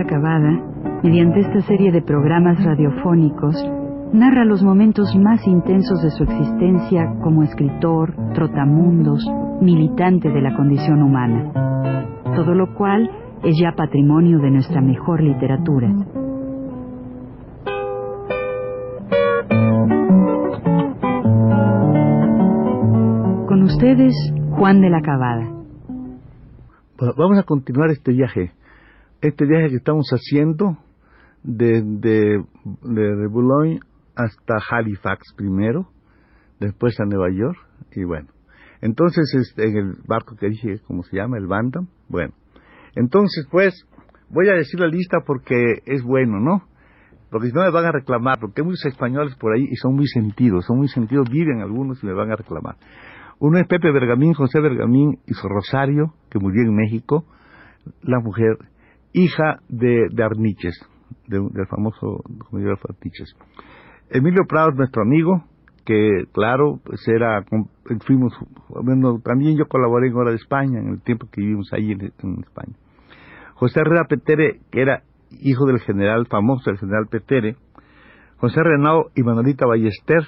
Juan de la Cabada, mediante esta serie de programas radiofónicos, narra los momentos más intensos de su existencia como escritor, trotamundos, militante de la condición humana. Todo lo cual es ya patrimonio de nuestra mejor literatura. Con ustedes, Juan de la Cabada. Vamos a continuar este viaje, este viaje que estamos haciendo desde de, Boulogne hasta Halifax primero, después a Nueva York, y bueno. Entonces, este, en el barco que dije, ¿cómo se llama? El Bantam. Bueno, entonces, pues, voy a decir la lista porque es bueno, ¿no? Porque si no me van a reclamar, porque hay muchos españoles por ahí y son muy sentidos, son muy sentidos, viven algunos y me van a reclamar. Uno es Pepe Bergamín, José Bergamín y su Rosario, que murió en México, la mujer, hija de, Arniches, del famoso comediante Arniches. Emilio Prado, nuestro amigo, que claro, pues era, fuimos, también yo colaboré en Hora de España, en el tiempo que vivimos ahí en, España. José Herrera Petere, que era hijo del general, famoso del general Petere, José Renao y Manolita Ballester,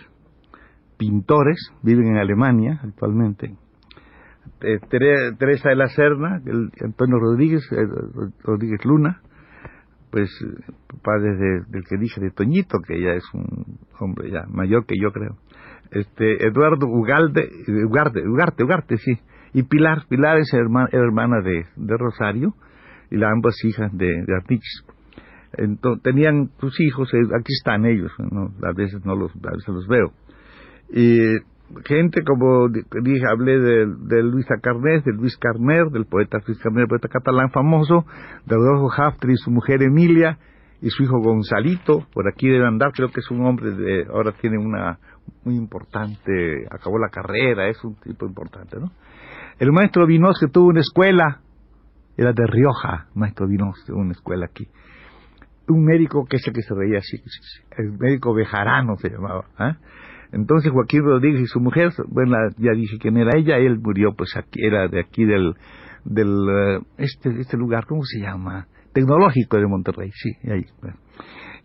pintores, viven en Alemania actualmente. Eh, Teresa de la Serna, Antonio Rodríguez, eh, Rodríguez Luna, pues padre del que dije de Toñito, que ya es un hombre ya mayor que yo creo. Este Eduardo Ugalde, Ugarte, Ugarte, Ugarte, sí. Y Pilar, Pilar es hermana, hermana de, de Rosario y las ambas hijas de, de Entonces, tenían sus hijos, eh, aquí están ellos, a veces no los, a veces los veo. Y gente como dije, hablé de, de Luis Carnet, de Luis Carner, del poeta Luis Carner, poeta catalán famoso, de Rodolfo Haftri y su mujer Emilia, y su hijo Gonzalito, por aquí debe andar, creo que es un hombre de, ahora tiene una muy importante, acabó la carrera, es un tipo importante, ¿no? El maestro Vinos que tuvo una escuela, era de Rioja, maestro Vinos, tuvo una escuela aquí. Un médico que es el que se reía así, el médico Bejarano se llamaba, ¿eh? Entonces Joaquín Rodríguez y su mujer, bueno, ya dije quién era ella, él murió, pues aquí, era de aquí del, del, eh, este, este lugar, ¿cómo se llama? Tecnológico de Monterrey, sí, ahí.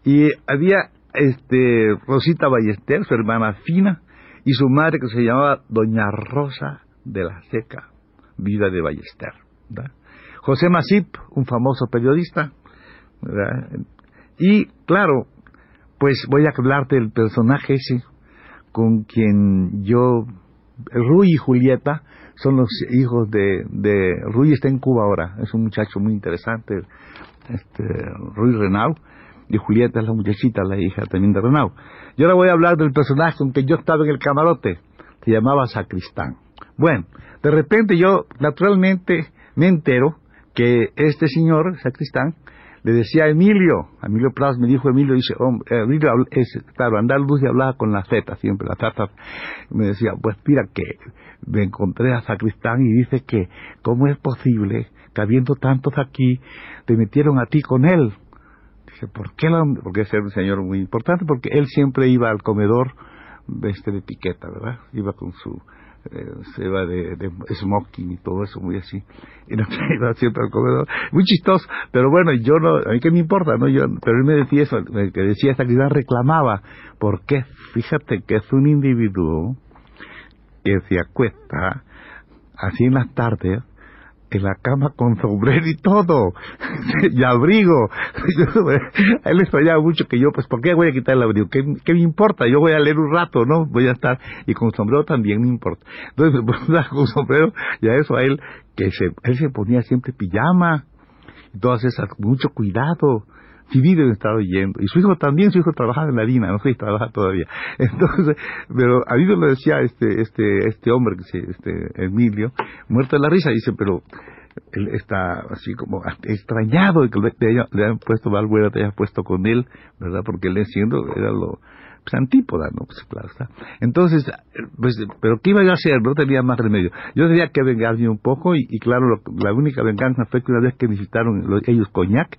Y había, este, Rosita Ballester, su hermana Fina, y su madre que se llamaba Doña Rosa de la Seca, vida de Ballester, José Masip, un famoso periodista, Y, claro, pues voy a hablarte del personaje ese, con quien yo, Rui y Julieta, son los hijos de, de, Rui está en Cuba ahora, es un muchacho muy interesante, este, Rui Renau, y Julieta es la muchachita, la hija también de Renau. Yo ahora voy a hablar del personaje con que yo estaba en el camarote, se llamaba Sacristán. Bueno, de repente yo naturalmente me entero que este señor, Sacristán, le decía a Emilio, Emilio Plaza me dijo Emilio, dice, hombre, Emilio, es, claro, luz y hablaba con la Z siempre, la Z, me decía, pues mira que me encontré a Sacristán y dice que, ¿cómo es posible que habiendo tantos aquí, te metieron a ti con él? Dice, ¿por qué? Porque es un señor muy importante, porque él siempre iba al comedor de este de piqueta, ¿verdad? Iba con su eh, se va de, smoking y todo eso, muy así, y no iba siempre al comedor, muy chistoso, pero bueno, yo no, a mí qué me importa, ¿no? Yo, pero él me decía eso, que decía esta actividad reclamaba, porque fíjate que es un individuo que se acuesta así en las tardes en la cama con sombrero y todo, y abrigo. a él le extrañaba mucho que yo, pues, ¿por qué voy a quitar el abrigo? ¿Qué, me importa? Yo voy a leer un rato, ¿no? Voy a estar, y con sombrero también me importa. Entonces pongo con sombrero, y a eso a él, que se, él se ponía siempre pijama, esas, mucho cuidado si vive estado yendo. Y su hijo también, su hijo trabajaba en la DINA, no sé si trabaja todavía. Entonces, pero a mí me lo decía este, este, este hombre, este Emilio, muerto de la risa, dice, pero él está así como extrañado de que le, hayan puesto Valbuena, te haya puesto con él, ¿verdad? Porque él siendo, era lo, pues antípoda, ¿no? Pues claro está. Entonces, pues, pero ¿qué iba a hacer? No tenía más remedio. Yo tenía que vengarme un poco y, claro, la única venganza fue que una vez que visitaron ellos Coñac,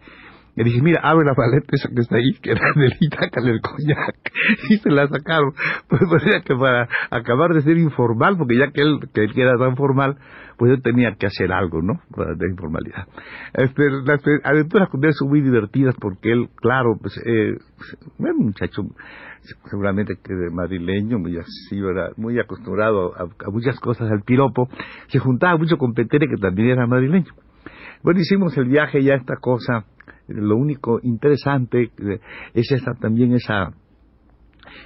Le dije, mira, abre la paleta esa que está ahí, que era del sácale el coñac. Y se la sacaron. Pues, pues que para acabar de ser informal, porque ya que él, que él era tan formal, pues yo tenía que hacer algo, ¿no? De informalidad. Este, las aventuras con él son muy divertidas porque él, claro, pues, eh, era un muchacho seguramente que de madrileño, muy así, ¿verdad? muy acostumbrado a, muchas cosas, al piropo, se juntaba mucho con Petere, que también era madrileño. Bueno, hicimos el viaje ya esta cosa, lo único interesante eh, es esa también esa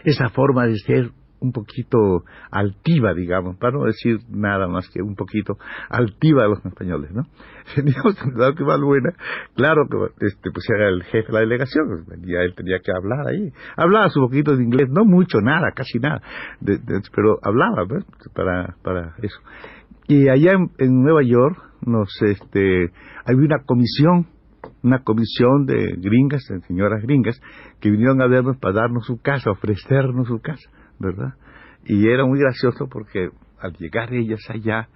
esa forma de ser un poquito altiva, digamos, para no decir nada más que un poquito altiva a los españoles, ¿no? Teníamos que Valbuena, claro que este, pues el jefe de la delegación, ya él tenía que hablar ahí. Hablaba su poquito de inglés, no mucho, nada, casi nada, pero hablaba, ¿ves? Para, para eso. Y allá en, Nueva York nos, este, había una comisión una comisión de gringas, de señoras gringas, que vinieron a vernos para darnos su casa, ofrecernos su casa. ¿verdad? Y era muy gracioso porque al llegar ellas allá,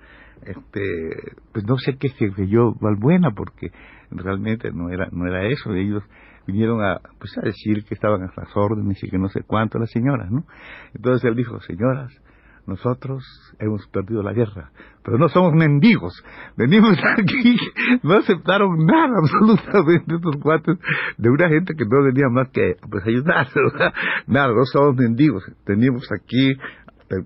este, pues no sé qué se yo Valbuena, porque realmente no era, no era eso, ellos vinieron a, pues a decir que estaban a las órdenes y que no sé cuánto las señoras, ¿no? Entonces él dijo, señoras, nosotros hemos perdido la guerra, pero no somos mendigos. Venimos aquí, no aceptaron nada absolutamente estos cuates de una gente que no venía más que pues ayudar, Nada, no somos mendigos. Venimos aquí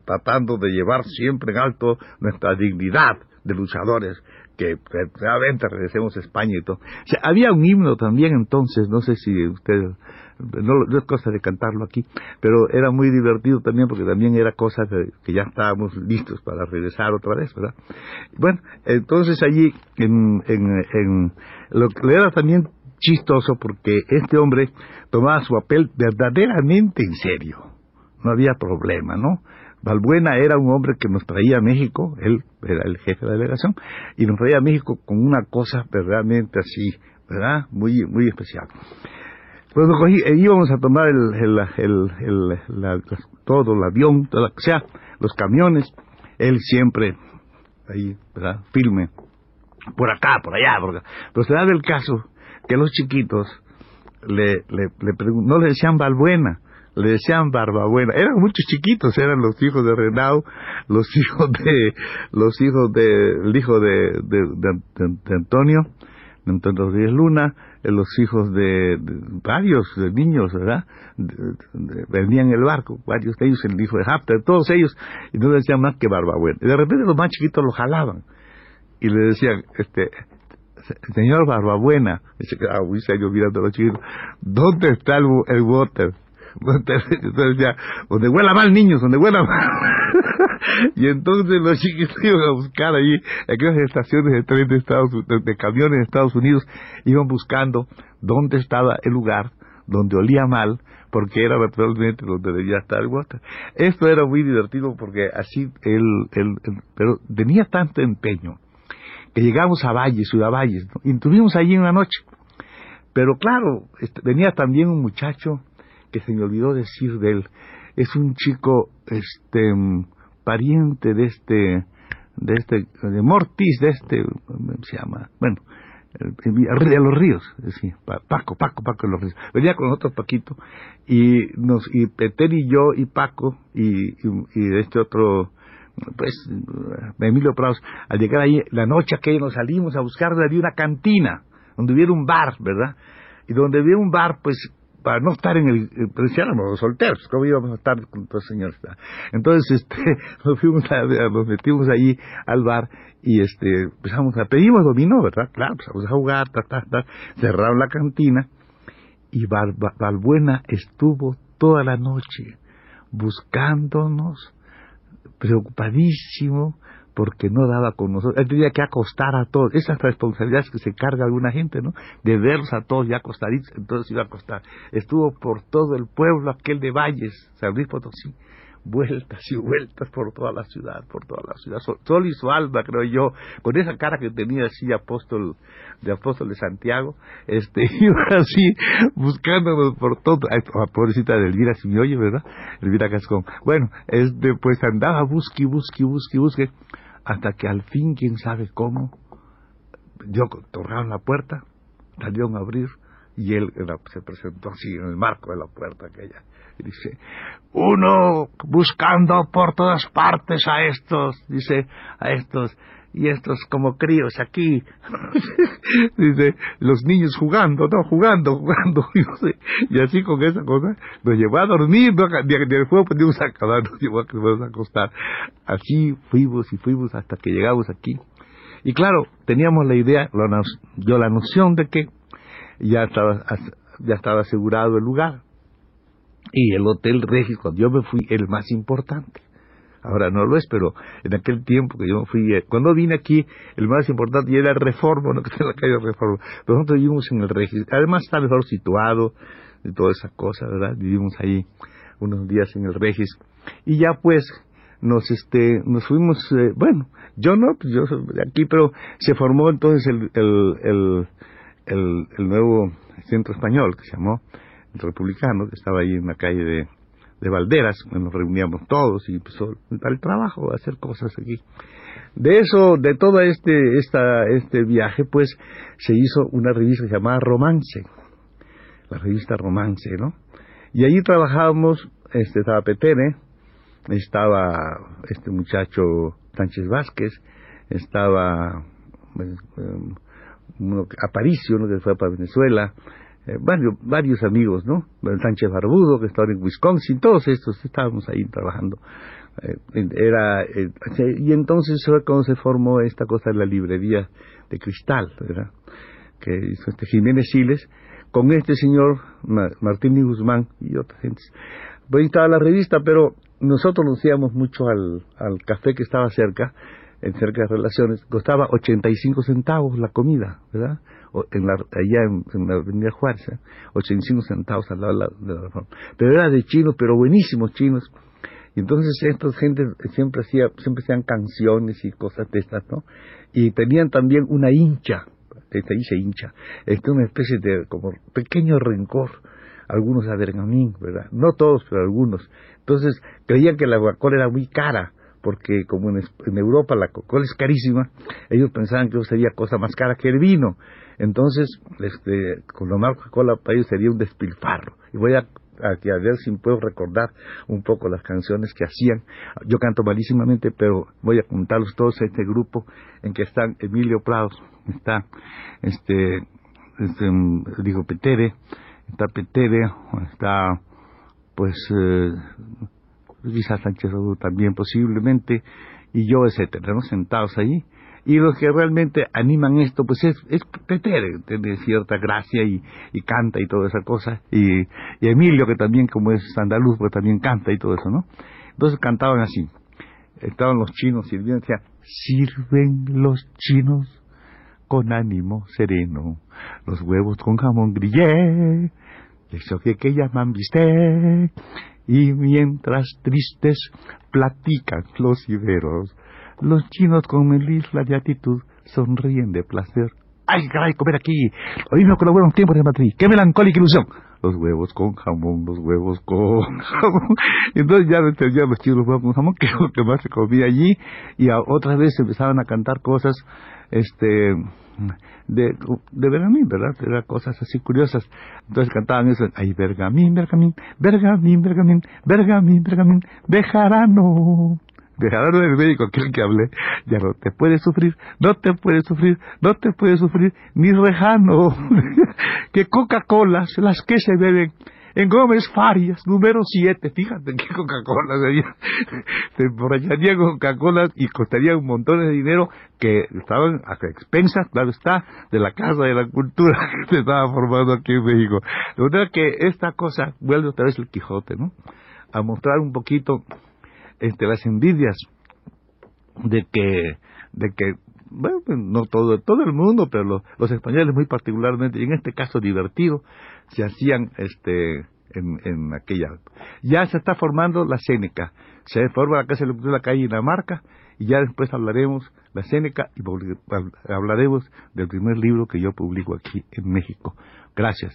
tratando de llevar siempre en alto nuestra dignidad de luchadores que realmente regresemos a España y todo. Había un himno también entonces, no sé si ustedes no, es cosa de cantarlo aquí, pero era muy divertido también porque también era cosa que, ya estábamos listos para regresar otra vez, ¿verdad? Bueno, entonces allí en, en, lo que era también chistoso porque este hombre tomaba su papel verdaderamente en serio, no había problema, ¿no? Balbuena era un hombre que nos traía a México, él era el jefe de la delegación, y nos traía a México con una cosa verdaderamente así, ¿verdad? Muy, muy especial. Cuando cogí, eh, íbamos a tomar el, el, el, todo, el avión, o sea, los camiones, él siempre ahí, ¿verdad? Firme, por acá, por allá, por acá. Pero se da el caso que los chiquitos le, le, le no le decían Balbuena, le decían Barbabuena. Eran muchos chiquitos, eran los hijos de Renau, los hijos de, los hijos de, el hijo de, de, de Antonio, Antonio Rodríguez Luna, eh, los hijos de, varios niños, ¿verdad? Venían en el barco, varios de ellos, el hijo de Hafter, todos ellos, y no decían más que Barbabuena. Y de repente los más chiquitos los jalaban y le decían, este, señor Barbabuena, se quedaba muy serio mirando a los chiquitos, ¿dónde está el, el water? Donde huela mal niños, donde huela mal. y entonces los chiquitos iban a buscar ahí, aquellas estaciones de tren de Estados de, camiones de Estados Unidos, iban buscando dónde estaba el lugar donde olía mal, porque era naturalmente donde debía estar el water. Esto era muy divertido porque así él, él, pero tenía tanto empeño que llegamos a Valle, Ciudad Valles, y estuvimos allí una noche. Pero claro, este, venía también un muchacho que se me olvidó decir de él. Es un chico, este, pariente de este, de este, de Mortis, de este, ¿cómo se llama? Bueno, de los ríos, sí, Paco, Paco, Paco de los ríos. Venía con otro Paquito y nos, y Peter y yo y Paco y, y, este otro, pues, Emilio Praus, al llegar ahí, la noche que nos salimos a buscar, había una cantina, donde hubiera un bar, ¿verdad? Y donde había un bar, pues, para no estar en el, pero si éramos solteros, ¿cómo íbamos a estar con los señores? Entonces, este, nos fuimos a, nos metimos allí al bar y este, empezamos a, pedimos dominó, ¿verdad? Claro, empezamos a jugar, ta, ta, ta, cerraron la cantina y Valbuena estuvo toda la noche buscándonos, preocupadísimo, porque no daba con nosotros. Él tenía que acostar a todos. Esas responsabilidades que se carga alguna gente, ¿no? De verlos a todos ya acostaditos, entonces iba a acostar. Estuvo por todo el pueblo aquel de Valles, San Luis Potosí, vueltas y vueltas por toda la ciudad, por toda la ciudad. Sol y su alma, creo yo, con esa cara que tenía así apóstol, de apóstol de Santiago, este, iba así buscándonos por todo. Ay, pobrecita de Elvira, si me oye, ¿verdad? Elvira Cascón. Bueno, este, pues andaba busque, busque, busque, busque hasta que al fin, quién sabe cómo, yo tocaron la puerta, salieron a abrir, Y él se presentó así en el marco de la puerta aquella. Y dice, uno buscando por todas partes a estos, dice, a estos, y estos como críos aquí, dice, los niños jugando, no, jugando, jugando, y, así con esa cosa, nos llevó a dormir, no, ni, el fuego pudimos acabar, nos llevó a, acostar. Así fuimos y fuimos hasta que llegamos aquí. Y claro, teníamos la idea, yo la noción de que ya estaba, ya estaba asegurado el lugar. Y el Hotel Regis, cuando yo me fui, el más importante. Ahora no lo es, pero en aquel tiempo que yo fui, eh, cuando vine aquí, el más importante era el Reforma, no que está la calle Reforma. nosotros vivimos en el Regis. Además está mejor situado y toda esa cosa, ¿verdad? Vivimos ahí unos días en el Regis. Y ya pues, nos este nos fuimos eh, bueno yo no pues yo de aquí pero se formó entonces el el, el el, el nuevo centro español que se llamó el republicano que estaba ahí en la calle de, de Valderas nos reuníamos todos y empezó el trabajo a hacer cosas aquí. De eso de todo este esta este viaje pues se hizo una revista llamada Romance la revista Romance no y allí trabajábamos este estaba Petene estaba este muchacho Sánchez Vázquez, estaba pues, em, uno, Aparicio, uno que fue para Venezuela, eh, varios, varios amigos, ¿no? Sánchez Barbudo, que estaba en Wisconsin, todos estos estábamos ahí trabajando. Eh, era eh, y entonces fue cuando se formó esta cosa de la librería de cristal, ¿verdad? Que hizo este Jiménez Siles con este señor Martín y Guzmán y otras gentes. Pues estaba la revista, pero nosotros nos íbamos mucho al, al café que estaba cerca, en cerca de relaciones, costaba 85 centavos la comida, ¿verdad? En la, allá en, la Avenida Juárez, 85 ¿eh? centavos al lado de la, reforma. Pero era de chinos, pero buenísimos chinos. Y entonces estas gente siempre hacía, siempre hacían canciones y cosas de estas, ¿no? Y tenían también una hincha, esta dice hincha, este, una especie de como pequeño rencor algunos a ¿verdad? No todos, pero algunos. Entonces creían que la Coca-Cola era muy cara, porque como en, Europa la Coca-Cola es carísima, ellos pensaban que sería cosa más cara que el vino. Entonces, este, con lo más Coca-Cola ellos sería un despilfarro. Y voy a, a, a, ver si puedo recordar un poco las canciones que hacían. Yo canto malísimamente, pero voy a contarlos todos a este grupo en que están Emilio Prados, está este, este digo Petere, está Petere, está pues eh, quizás Sánchez también posiblemente, y yo, etcétera, ¿no? sentados ahí. Y los que realmente animan esto, pues es, es Petere, tiene cierta gracia y, y canta y toda esa cosa. Y, Emilio, que también como es andaluz, pues también canta y todo eso, ¿no? Entonces cantaban así. Estaban los chinos sirviendo, decía, sirven los chinos con ánimo sereno, los huevos con jamón grillé, eso que, que llaman viste, y mientras tristes platican los iberos, los chinos con melisla de actitud sonríen de placer. ¡Ay, caray, comer aquí! Hoy no colabora un tiempo de Madrid. ¡Qué melancólica ilusión! Los huevos con jamón, los huevos con jamón. Entonces ya entendían los chinos los huevos con jamón, que es lo que más se comía allí. Y a, otra vez empezaban a cantar cosas, este, de, de Bergamín, ¿verdad? Eran cosas así curiosas. Entonces cantaban eso, ay, Bergamín, Bergamín, Bergamín, Bergamín, Bergamín, Bergamín, Bejarano. Bejarano del médico, aquel que hablé, ya no te puede sufrir, no te puede sufrir, no te puede sufrir, ni Rejano, que Coca-Cola, las que se beben, en Gómez Farias, número 7, fíjate qué Coca-Cola se emborracharían Coca-Cola y costaría un montón de dinero que estaban a expensas, claro está, de la Casa de la Cultura que se estaba formando aquí en México. De manera que esta cosa vuelve otra vez el Quijote, ¿no? A mostrar un poquito este, las envidias de que, de que bueno, no todo, todo el mundo, pero los, españoles muy particularmente, y en este caso divertido, se hacían este en, en aquella. Ya se está formando la Céneca, se forma la Casa de la calle Dinamarca, y ya después hablaremos la Céneca y hablaremos del primer libro que yo publico aquí en México. Gracias.